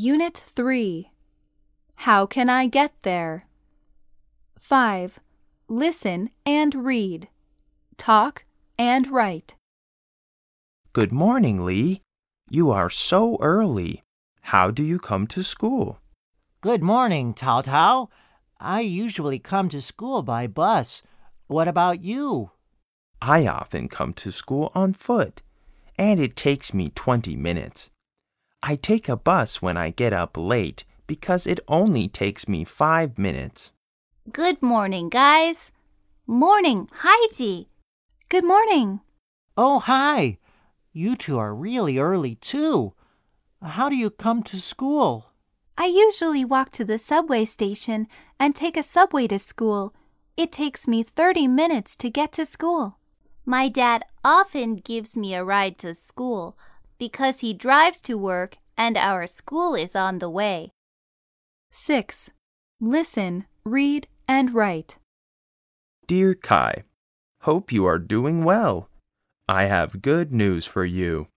Unit 3 How can I get there? 5. Listen and read. Talk and write. Good morning, Lee. You are so early. How do you come to school? Good morning, Tao Tao. I usually come to school by bus. What about you? I often come to school on foot, and it takes me 20 minutes. I take a bus when I get up late because it only takes me five minutes. Good morning, guys. Morning, Heidi. Good morning. Oh, hi. You two are really early, too. How do you come to school? I usually walk to the subway station and take a subway to school. It takes me 30 minutes to get to school. My dad often gives me a ride to school because he drives to work and our school is on the way. 6. Listen, read, and write. Dear Kai, hope you are doing well. I have good news for you.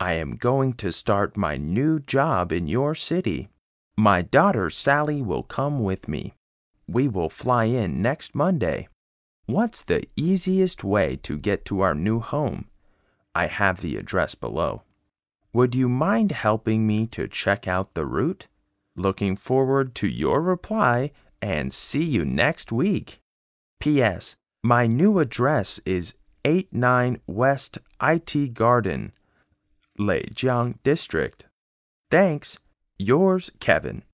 I am going to start my new job in your city. My daughter Sally will come with me. We will fly in next Monday. What's the easiest way to get to our new home? I have the address below. Would you mind helping me to check out the route? Looking forward to your reply and see you next week. P.S. My new address is 89 West IT Garden, Leijiang District. Thanks. Yours, Kevin.